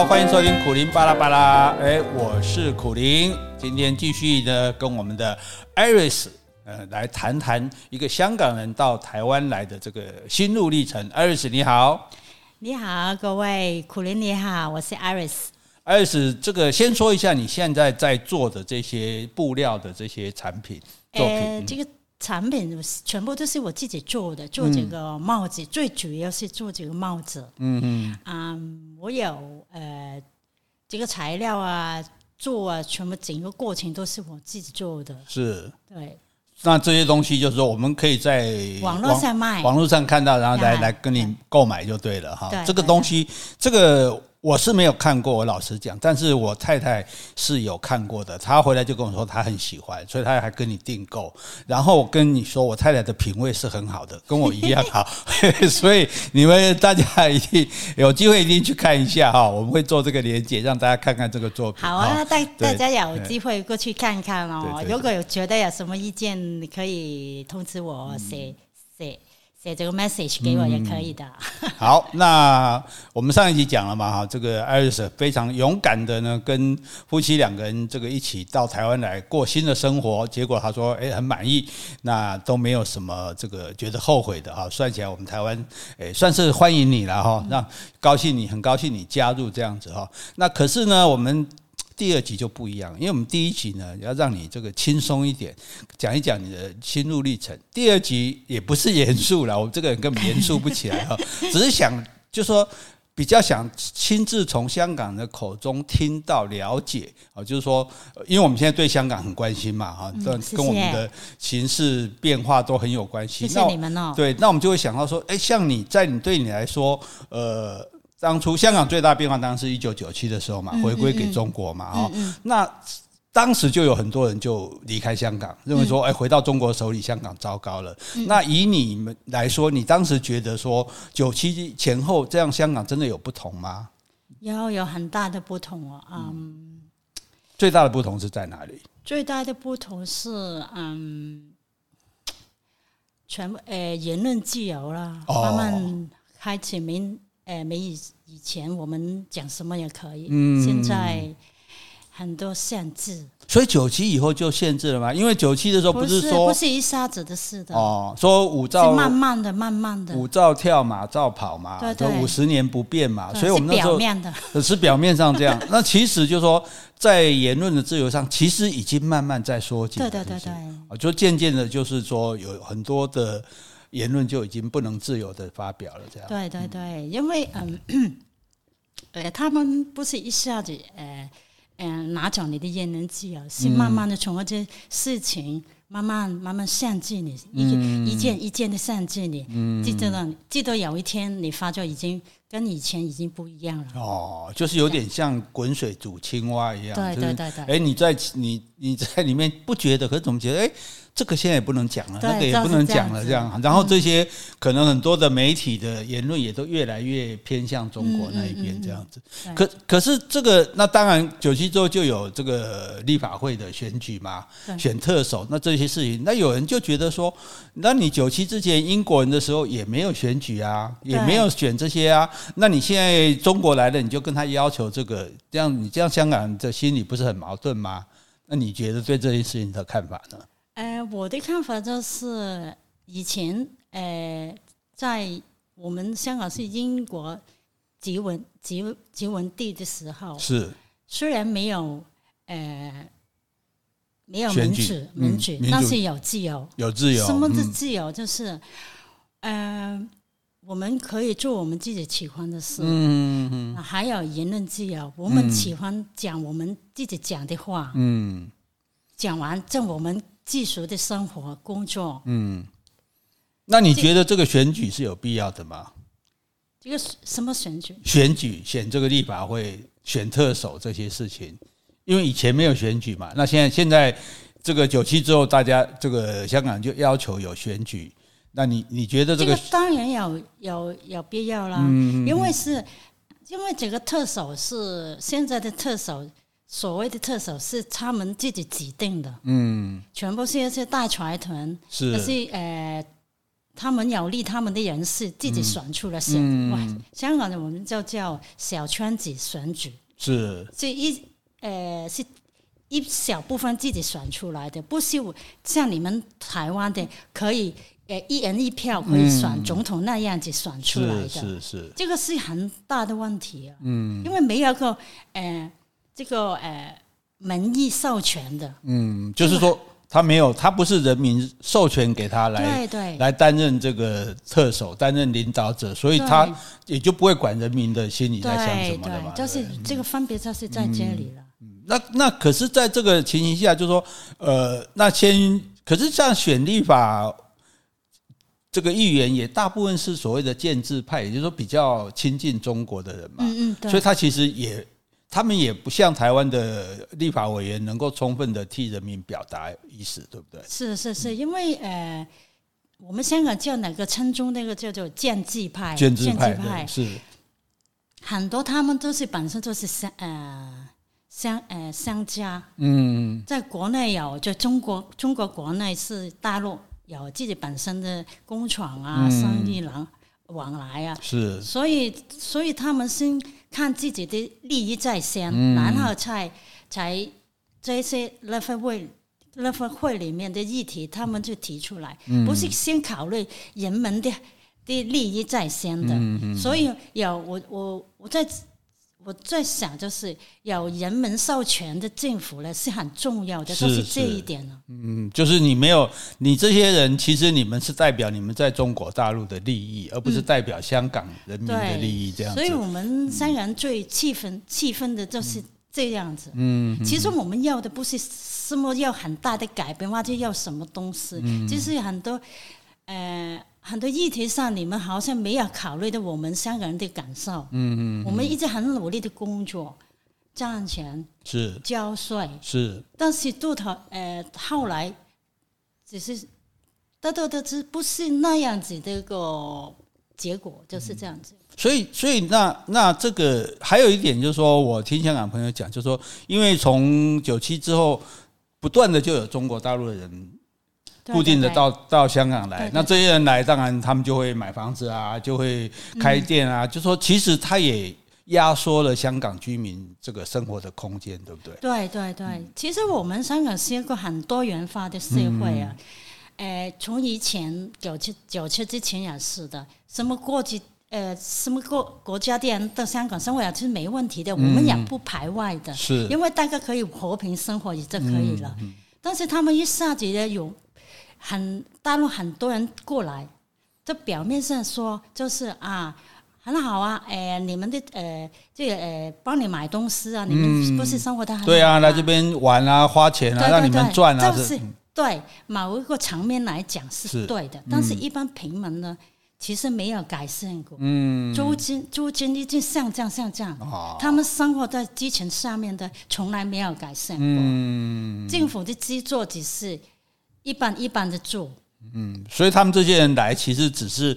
好，欢迎收听苦林巴拉巴拉。哎，我是苦林，今天继续呢跟我们的 Iris 呃来谈谈一个香港人到台湾来的这个心路历程。Iris 你好，你好，各位苦林你好，我是 Iris。Iris，这个先说一下你现在在做的这些布料的这些产品作品。呃，这个。产品全部都是我自己做的，做这个帽子，嗯、最主要是做这个帽子。嗯嗯，啊、嗯，我有呃，这个材料啊，做啊，全部整个过程都是我自己做的。是，对。那这些东西就是说，我们可以在网络上卖，网络上看到，然后来来跟你购买就对了哈。这个东西，这个。我是没有看过，我老实讲，但是我太太是有看过的。她回来就跟我说，她很喜欢，所以她还跟你订购。然后我跟你说，我太太的品味是很好的，跟我一样好。所以你们大家一定有机会一定去看一下哈，我们会做这个连接，让大家看看这个作品。好啊，大大家有机会过去看看哦。如果有觉得有什么意见，你可以通知我，写写。这个 message 给我也可以的。好，那我们上一集讲了嘛，哈，这个 Iris 非常勇敢的呢，跟夫妻两个人这个一起到台湾来过新的生活。结果他说，诶，很满意，那都没有什么这个觉得后悔的哈。算起来，我们台湾诶算是欢迎你了哈，让高兴你，很高兴你加入这样子哈。那可是呢，我们。第二集就不一样，因为我们第一集呢要让你这个轻松一点，讲一讲你的心路历程。第二集也不是严肃了，我这个人根本严肃不起来哈，只是想就说比较想亲自从香港的口中听到了解啊，就是说，因为我们现在对香港很关心嘛哈，跟我们的形势变化都很有关系。谢谢你们哦。对，那我们就会想到说，哎，像你在你对你来说，呃。当初香港最大变化当然是一九九七的时候嘛，回归给中国嘛，哈、嗯嗯嗯。那当时就有很多人就离开香港，认为说，哎，回到中国手里，香港糟糕了。嗯、那以你们来说，你当时觉得说，九七前后这样，香港真的有不同吗？有，有很大的不同哦。嗯，最大的不同是在哪里？最大的不同是，嗯，全部呃言论自由了，慢慢开始民。呃，没以以前我们讲什么也可以，嗯，现在很多限制。所以九七以后就限制了嘛？因为九七的时候不是说不是，不是一下子的事的哦，说五照慢慢的、慢慢的，五照跳，马照跑嘛，五十年不变嘛。所以我们那时候是表面的，是表面上这样。那其实就是说，在言论的自由上，其实已经慢慢在缩紧。对对对对，啊，就渐渐的，就是说有很多的。言论就已经不能自由的发表了，这样。对对对，因为嗯，呃，他们不是一下子呃，嗯、呃，拿走你的言论自由，是慢慢的从这些事情慢慢慢慢限制你，嗯、一一件一件的限制你，嗯，记得了，记得有一天你发觉已经跟以前已经不一样了。哦，就是有点像滚水煮青蛙一样。对对对对。哎，你在你你在里面不觉得，可是总觉得哎。诶这个现在也不能讲了，那个也不能讲了，这样。然后这些可能很多的媒体的言论也都越来越偏向中国那一边，这样子。可可是这个，那当然九七之后就有这个立法会的选举嘛，选特首。那这些事情，那有人就觉得说，那你九七之前英国人的时候也没有选举啊，也没有选这些啊。那你现在中国来了，你就跟他要求这个，这样你这样香港人的心里不是很矛盾吗？那你觉得对这件事情的看法呢？呃，我的看法就是，以前呃，在我们香港是英国殖民殖殖民地的时候，是虽然没有呃没有民主民主，但是有自由，有自由。什么是自由？就是、嗯、呃，我们可以做我们自己喜欢的事，嗯嗯嗯，还有言论自由，我们喜欢讲我们自己讲的话，嗯，讲完这我们。继续的生活工作，嗯，那你觉得这个选举是有必要的吗？这个什么选举？选举选这个立法会、选特首这些事情，因为以前没有选举嘛。那现在现在这个九七之后，大家这个香港就要求有选举。那你你觉得这个？这个当然有有有必要啦，嗯，因为是因为这个特首是现在的特首。所谓的特首是他们自己指定的，嗯，全部是一些大财团，是，是呃，他们有利他们的人士自己选出了选。嗯、哇，香港的我们就叫小圈子选举，是。是一呃是一小部分自己选出来的，不是像你们台湾的可以呃一人一票可以选总统那样子选出来的，是是是，这个是很大的问题啊。嗯，因为没有个呃这个呃民意授权的，嗯，就是说。他没有，他不是人民授权给他来来担任这个特首，担任领导者，所以他也就不会管人民的心里在想什么了嘛。就是这个分别就是在这里了。嗯，那那可是在这个情形下，就是说，呃，那先可是像选立法这个议员，也大部分是所谓的建制派，也就是说比较亲近中国的人嘛。嗯嗯，所以他其实也。他们也不像台湾的立法委员能够充分的替人民表达意思，对不对？是是是，因为呃，我们香港叫哪个称中那个叫做建制派，建制派，是。很多，他们都是本身都是商呃商呃商家，嗯，在国内有就中国中国国内是大陆有自己本身的工厂啊，生意来往来啊，是，所以所以他们先。看自己的利益在先，嗯、然后才才这些那份会那份会里面的议题，他们就提出来，嗯、不是先考虑人们的的利益在先的。所以有我我我在我在想，就是有人民授权的政府呢是很重要的，是就是这一点呢。嗯，就是你没有你这些人，其实你们是代表你们在中国大陆的利益，而不是代表香港人民的利益。这样子，所以我们香港人最气愤气愤的就是这样子。嗯，其实我们要的不是什么要很大的改变，或者要什么东西，嗯、就是很多呃很多议题上，你们好像没有考虑到我们香港人的感受。嗯嗯，我们一直很努力的工作。赚钱是交税是，但是到头呃后来只是得到的是不是那样子的一个结果，就是这样子。嗯、所以所以那那这个还有一点就是说，我听香港朋友讲，就是说，因为从九七之后，不断的就有中国大陆的人固定的到到香港来，那这些人来，当然他们就会买房子啊，就会开店啊，嗯、就说其实他也。压缩了香港居民这个生活的空间，对不对？对对对，嗯、其实我们香港是一个很多元化的社会啊。嗯、呃，从以前九七九七之前也是的，什么国籍呃什么国国家的人到香港生活也是没问题的，嗯、我们也不排外的，是因为大家可以和平生活也就可以了。但是他们一下子呢，有很大陆很多人过来，这表面上说就是啊。很好啊，哎、呃，你们的呃，这个呃，帮你买东西啊，你们不是生活的很好、啊。嗯、对啊，来这边玩啊，花钱啊，对对对，让你们赚啊，就是。对某一个层面来讲是对的，是嗯、但是一般平民呢，其实没有改善过，嗯，租金租金已经上涨上涨，哦、他们生活在基层上面的从来没有改善过，嗯，政府的资助只是一般一般的做，嗯，所以他们这些人来其实只是。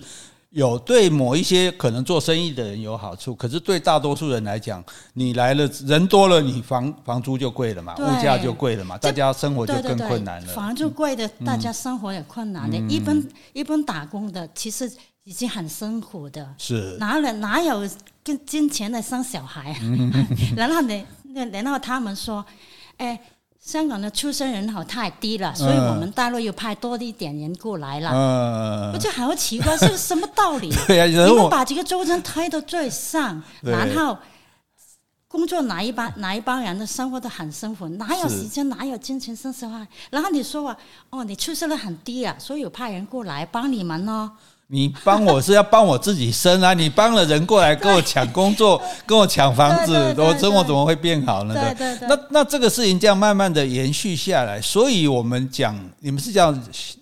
有对某一些可能做生意的人有好处，可是对大多数人来讲，你来了人多了，你房房租就贵了嘛，物价就贵了嘛，大家生活就更困难了。对对对，房租贵的，大家生活也困难的。嗯、一般一般打工的，其实已经很辛苦的。是哪里哪有跟金钱来生小孩啊？嗯、然后呢，然后他们说，哎。香港的出生人口太低了，所以我们大陆又派多一点人过来了。嗯，我就好奇怪，这是什么道理？对呀，你们把这个州政推到最上，然后工作哪一帮哪一帮人的生活都很辛苦，哪有时间哪有金钱生小孩？然后你说啊，哦，你出生率很低啊，所以有派人过来帮你们呢。你帮我是要帮我自己生啊！你帮了人过来跟我抢工作，跟我抢房子，我生活怎么会变好呢？对对对。那那这个事情这样慢慢的延续下来，所以我们讲，你们是叫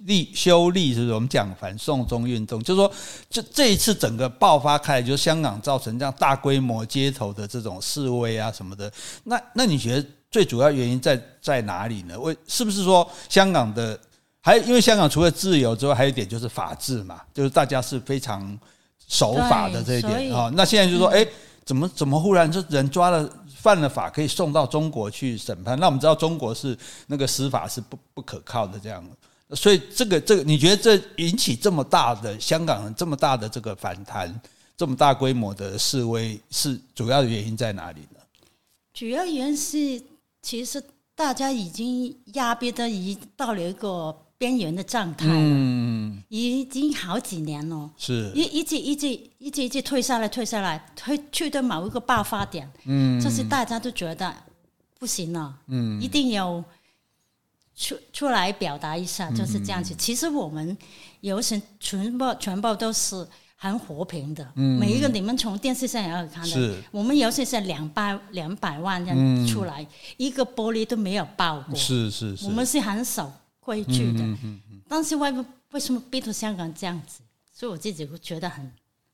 立修立，是不是？我们讲反送中运动，就是说，这这一次整个爆发开来，就是香港造成这样大规模街头的这种示威啊什么的。那那你觉得最主要原因在在哪里呢？为是不是说香港的？还因为香港除了自由之外，还有一点就是法治嘛，就是大家是非常守法的这一点啊。那现在就说，哎，怎么怎么忽然这人抓了犯了法，可以送到中国去审判？那我们知道中国是那个司法是不不可靠的这样。所以这个这个，你觉得这引起这么大的香港人这么大的这个反弹，这么大规模的示威，是主要的原因在哪里呢？主要原因是，其实大家已经压逼的已到了一个边缘的状态了，嗯，已经好几年了，是。一一直一直一直一直退下来，退下来，退去到某一个爆发点，嗯，就是大家都觉得不行了，嗯，一定要。出出来表达一下，就是这样子。嗯、其实我们游行全部全部都是很和平的，嗯、每一个你们从电视上也有看到。是。我们游行是两百两百万人出来，嗯、一个玻璃都没有爆过。是是是，我们是很守规矩的。嗯嗯嗯、但是为为什么逼到香港这样子？所以我自己会觉得很。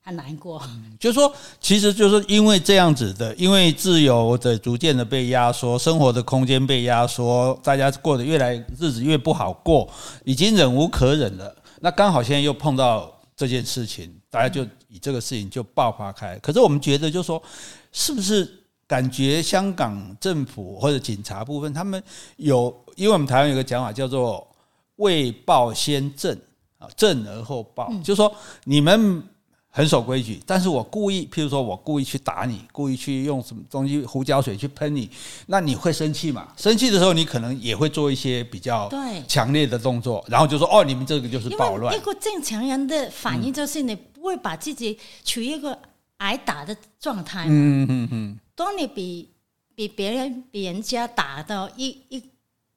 很难过，就是说，其实就是因为这样子的，因为自由的逐渐的被压缩，生活的空间被压缩，大家过得越来日子越不好过，已经忍无可忍了。那刚好现在又碰到这件事情，大家就以这个事情就爆发开。可是我们觉得，就是说，是不是感觉香港政府或者警察部分，他们有，因为我们台湾有个讲法叫做“未暴先正”啊，正而后暴，就是说你们。很守规矩，但是我故意，譬如说我故意去打你，故意去用什么东西胡椒水去喷你，那你会生气嘛？生气的时候，你可能也会做一些比较强烈的动作，然后就说哦，你们这个就是暴乱。一个正常人的反应就是你不会把自己处于一个挨打的状态。嗯嗯嗯。当你比比别人比人家打到一一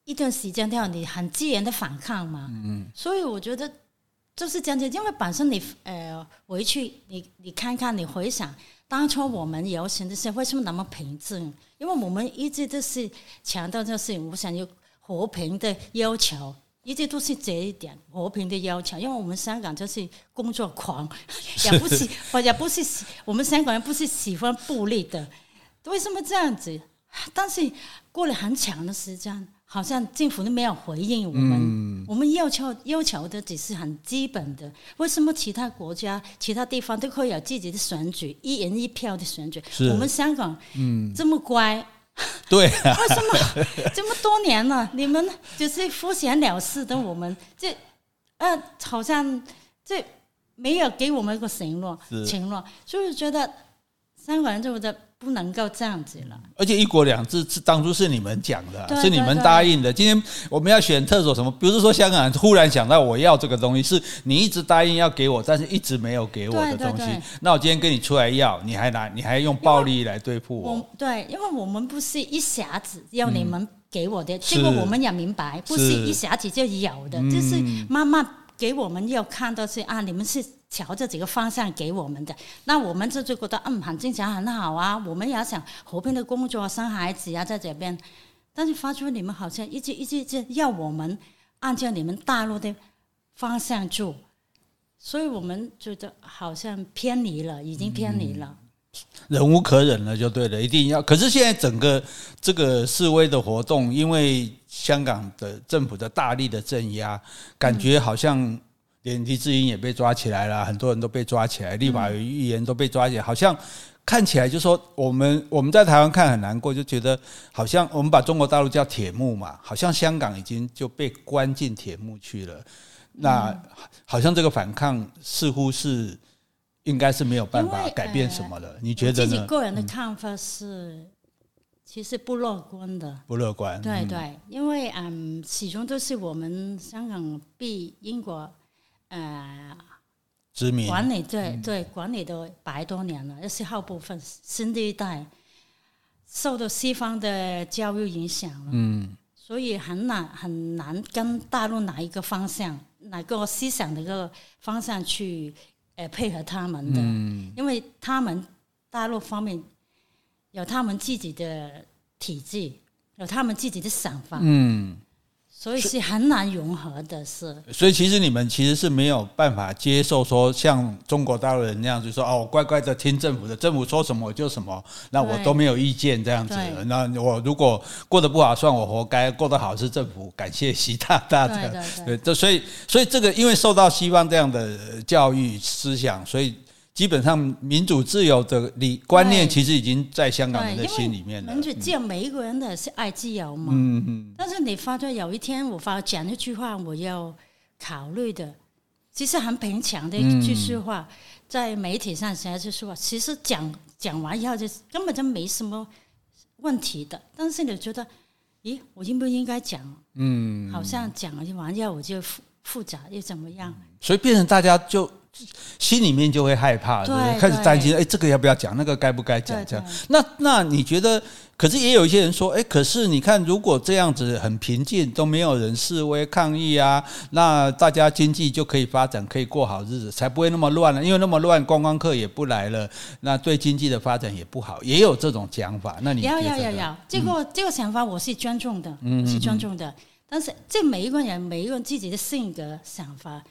一段时间之后，你很自然的反抗嘛。嗯。所以我觉得。就是这样子，因为本身你呃回去，你你看看，你回想当初我们游行的时候，为什么那么平静？因为我们一直都是强调，就是我想要和平的要求，一直都是这一点和平的要求。因为我们香港就是工作狂，也不是，也不是我们香港人不是喜欢暴力的，为什么这样子？但是过了很长的时间。好像政府都没有回应我们，嗯、我们要求要求的只是很基本的。为什么其他国家、其他地方都可以有自己的选举，一人一票的选举？我们香港嗯这么乖，嗯、对、啊，为什么这么多年了，你们就是敷衍了事的？我们这呃好像这没有给我们一个承诺，承诺，就是觉得香港人就觉得。不能够这样子了，而且“一国两制”是当初是你们讲的，对对对，是你们答应的。今天我们要选特首什么，不是说香港人忽然想到我要这个东西，是你一直答应要给我，但是一直没有给我的东西。那我今天跟你出来要，你还拿，你还用暴力来对付我？我对，因为我们不是一下子要你们给我的，这个、嗯、我们也明白，不是一下子就有的，是就是慢慢给我们要看到是啊，你们是。朝着这个方向给我们的，那我们就就觉得嗯，很正常，很好啊。我们也想和平的工作，生孩子啊，在这边。但是发觉你们好像一直一直一直要我们按照你们大陆的方向做，所以我们觉得好像偏离了，已经偏离了，忍无可忍了，就对了，一定要。可是现在整个这个示威的活动，因为香港的政府的大力的镇压，感觉好像，嗯。连黎智英也被抓起来了，很多人都被抓起来，立法议员都被抓起来，好像看起来就说我们我们在台湾看很难过，就觉得好像我们把中国大陆叫铁幕嘛，好像香港已经就被关进铁幕去了。那好像这个反抗似乎是应该是没有办法改变什么了。你觉得呢？自己个人的看法是，其实不乐观的。不乐观。对对，因为嗯，始终都是我们香港被英国。呃，殖民管理对对管理都百多年了，一些后部分新的一代受到西方的教育影响了，嗯，所以很难很难跟大陆哪一个方向，哪个思想的一个方向去呃配合他们的，嗯，因为他们大陆方面有他们自己的体制，有他们自己的想法，嗯。所以是很难融合的，是。所以其实你们其实是没有办法接受说像中国大陆人那样，就说哦，我乖乖的听政府的，政府说什么我就什么，那我都没有意见这样子。那我如果过得不好，算我活该；过得好是政府，感谢习大大的。对对对。对，所以所以这个因为受到西方这样的教育思想，所以。基本上民主自由的理观念其实已经在香港人的心里面了。民主自由，每一个人的是爱自由嘛。嗯嗯。但是你发觉有一天我发讲一句话，我要考虑的，其实很平常的一句说话，嗯、在媒体上写这句说话，其实讲讲完以后就根本就没什么问题的。但是你觉得，咦，我应不应该讲？嗯，好像讲完以后我就复复杂又怎么样？所以变成大家就。心里面就会害怕，对，对，开始担心，哎，这个要不要讲？那个该不该讲？这样，那那你觉得？可是也有一些人说，哎，可是你看，如果这样子很平静，都没有人示威抗议啊，那大家经济就可以发展，可以过好日子，才不会那么乱了。因为那么乱，观光客也不来了，那对经济的发展也不好。也有这种讲法。那你要要要要，这个这个想法我是尊重的，嗯，是尊重的。但是这每一个人，每一个人自己的性格想法。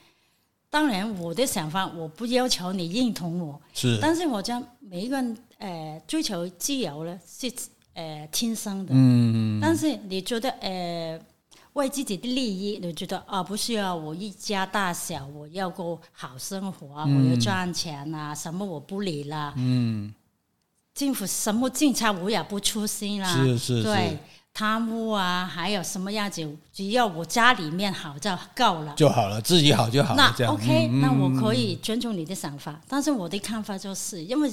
当然，我的想法我不要求你认同我，是，但是我将每一个人呃追求自由呢，是呃天生的，嗯，但是你觉得呃为自己的利益，你觉得啊不需要我一家大小，我要过好生活啊，嗯、我要赚钱啊，什么我不理了，嗯，政府什么政策我也不出心啦，是是是，对。贪污啊，还有什么样子？只要我家里面好就够了，就好了，自己好就好了。那 OK，嗯，那我可以尊重你的想法，嗯，但是我的看法就是，因为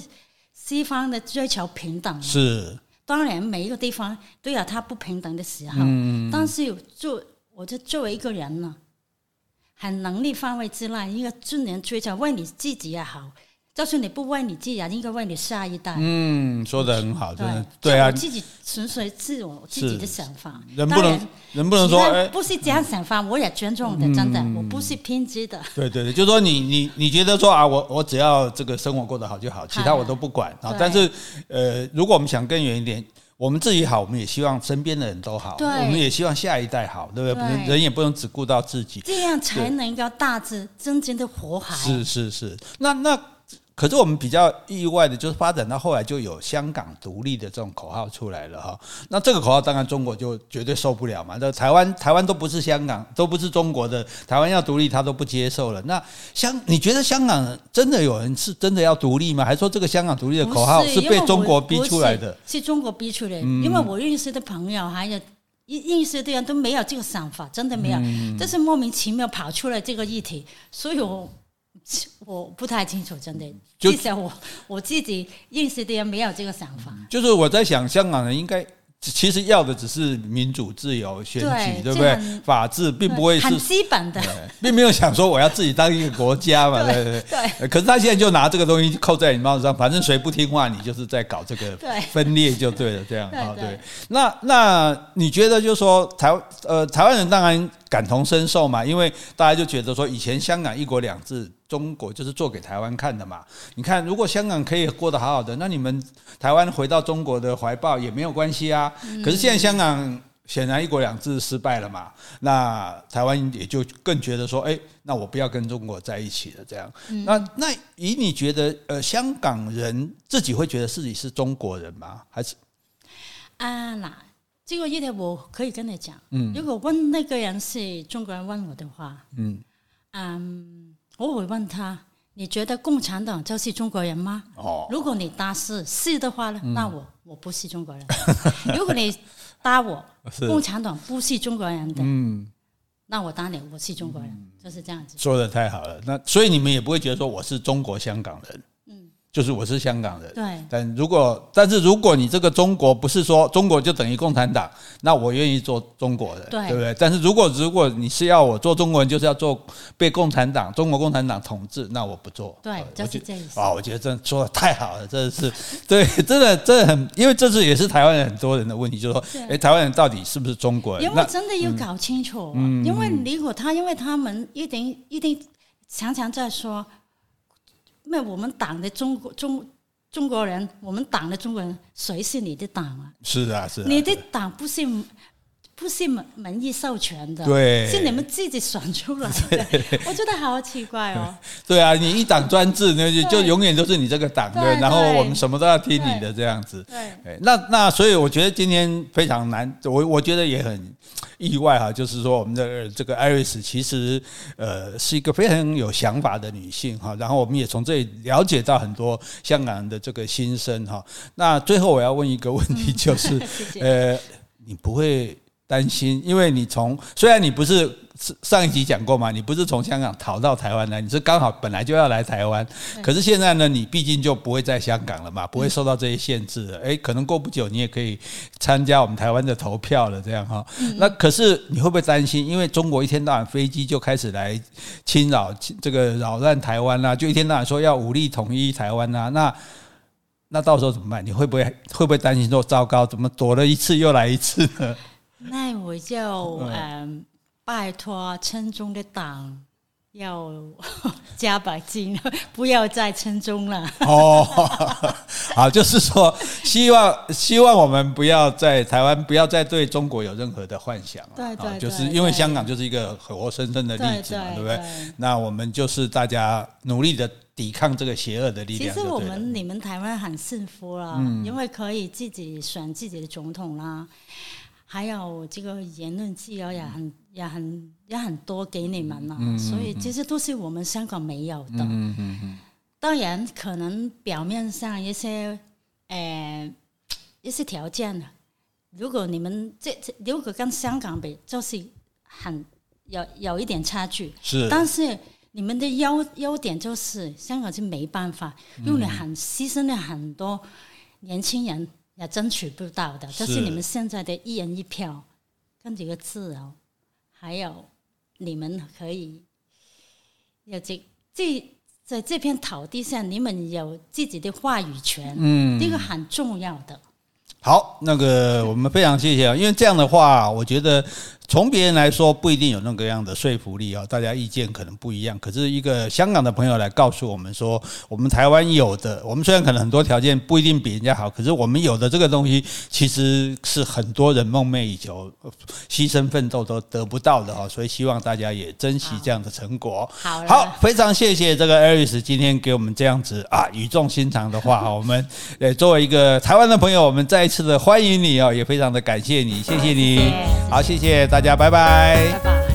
西方的追求平等，是当然每一个地方都有它不平等的时候，嗯，但是作我就作为一个人呢，很能力范围之内，应该尽量追求为你自己也好。就算你不为你自己，应该为你下一代。嗯，说的很好，真的对，对啊。自己纯粹自我自己的想法，人不能人不能说不是这样想法，我也尊重的，真的，我不是偏激的。对对对，就是说你你你觉得说啊，我我只要这个生活过得好就好，其他我都不管啊。但是呃，如果我们想更远一点，我们自己好，我们也希望身边的人都好，我们也希望下一代好，对不对？人也不能只顾到自己，这样才能够大致真正的活好。是是是，那那。可是我们比较意外的，就是发展到后来就有香港独立的这种口号出来了哈。那这个口号当然中国就绝对受不了嘛。那台湾台湾都不是香港，都不是中国的，台湾要独立他都不接受了。那香，你觉得香港真的有人是真的要独立吗？还是说这个香港独立的口号是被中国逼出来的？是，是中国逼出来的。因为我认识的朋友还有认识的人都没有这个想法，真的没有，这是莫名其妙跑出来这个议题，所以我。我不太清楚，真的。至少我我自己认识的人没有这个想法。就是我在想，香港人应该。其实要的只是民主、自由、选举，对不对？法治并不会是很基本的，并没有想说我要自己当一个国家嘛，对对对。对。可是他现在就拿这个东西扣在你帽子上，反正谁不听话，你就是在搞这个 分裂就对了，这样啊，对。那那你觉得，就是说台呃台湾人当然感同身受嘛，因为大家就觉得说以前香港一国两制。中国就是做给台湾看的嘛。你看，如果香港可以过得好好的，那你们台湾回到中国的怀抱也没有关系啊。可是现在香港显然一国两制失败了嘛，那台湾也就更觉得说，哎，那我不要跟中国在一起了。这样，那那以你觉得，呃，香港人自己会觉得自己是中国人吗？还是？啊，那这个议题我可以跟你讲。嗯，如果问那个人是中国人问我的话，嗯，嗯。我会问他：你觉得共产党就是中国人吗？哦，如果你答是是的话呢，嗯、那我我不是中国人。如果你答我共产党不是中国人的，嗯，那我当然我是中国人，嗯、就是这样子。说的太好了，那所以你们也不会觉得说我是中国香港人。就是我是香港人，对。但如果但是如果你这个中国不是说中国就等于共产党，那我愿意做中国人，对，对不对？但是如果如果你是要我做中国人，就是要做被共产党、中国共产党统治，那我不做。对，就是这意思。啊，我觉得这说的太好了，真的是 对，真的真的很，因为这次也是台湾人很多人的问题，就是说，哎，台湾人到底是不是中国人？因为真的要搞清楚，嗯，因为如果他，因为他们一定一定常常在说。那我们党的中国中中国人，我们党的中国人，谁是你的党啊？是啊，是啊。你的党不是不是门民意授权的，对，是你们自己选出来的。我觉得好奇怪哦。对啊，你一党专制，那就就永远都是你这个党的，然后我们什么都要听你的这样子。对，那那所以我觉得今天非常难，我我觉得也很。意外哈，就是说我们的这个 Iris 其实呃是一个非常有想法的女性哈，然后我们也从这里了解到很多香港人的这个心声哈。那最后我要问一个问题，就是 呃，你不会担心？因为你从虽然你不是上一集讲过嘛，你不是从香港逃到台湾来，你是刚好本来就要来台湾，可是现在呢，你毕竟就不会在香港了嘛，不会受到这些限制了。诶，可能过不久你也可以参加我们台湾的投票了，这样哈。那可是你会不会担心？因为中国一天到晚飞机就开始来侵扰这个扰乱台湾啦，就一天到晚说要武力统一台湾啊，那。那到时候怎么办？你会不会会不会担心说糟糕？怎么躲了一次又来一次呢？那我就嗯、呃，拜托村中的党要加把劲，不要再村中了。哦，好，就是说希望希望我们不要在台湾不要再对中国有任何的幻想。对对，对，就是因为香港就是一个活生生的例子嘛，对不对？那我们就是大家努力的。抵抗这个邪恶的力量。其实我们你们台湾很幸福了，嗯，因为可以自己选自己的总统啦，还有这个言论自由也很也很也很多给你们了，嗯，所以这些都是我们香港没有的。嗯嗯嗯。当然，可能表面上一些呃一些条件呢，如果你们这如果跟香港比，就是很有有一点差距。是，但是。你们的优优点就是香港是没办法，因为很牺牲了很多年轻人也争取不到的，就是你们现在的一人一票，跟几个自由，还有你们可以有这这在这片土地上，你们有自己的话语权，嗯，这个很重要的。好，那个我们非常谢谢啊，因为这样的话，我觉得。从别人来说不一定有那个样的说服力啊，大家意见可能不一样。可是一个香港的朋友来告诉我们说，我们台湾有的，我们虽然可能很多条件不一定比人家好，可是我们有的这个东西，其实是很多人梦寐以求、牺牲奋斗都得不到的哦。所以希望大家也珍惜这样的成果。好，好，非常谢谢这个 Aris 今天给我们这样子啊语重心长的话。我们呃作为一个台湾的朋友，我们再一次的欢迎你哦，也非常的感谢你，谢谢你，好，谢谢大大家拜拜。